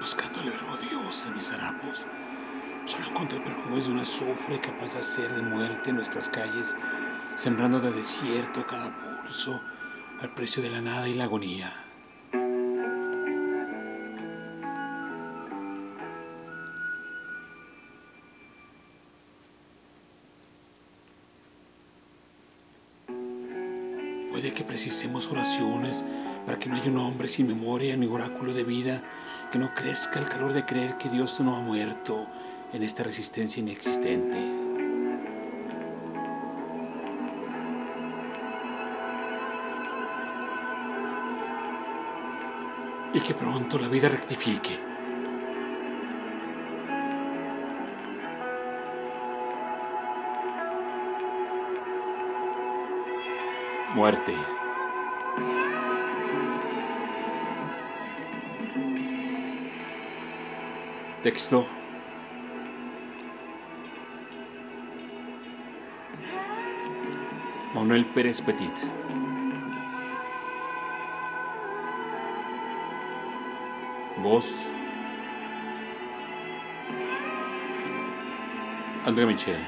Buscando el verbo Dios en mis harapos, solo encontré perfumes de un azufre capaz de hacer de muerte en nuestras calles, sembrando de desierto cada pulso al precio de la nada y la agonía. Puede que precisemos oraciones para que no haya un hombre sin memoria ni oráculo de vida, que no crezca el calor de creer que Dios no ha muerto en esta resistencia inexistente. Y que pronto la vida rectifique. Muerte. Texto. Manuel Pérez Petit. Voz. André Michel.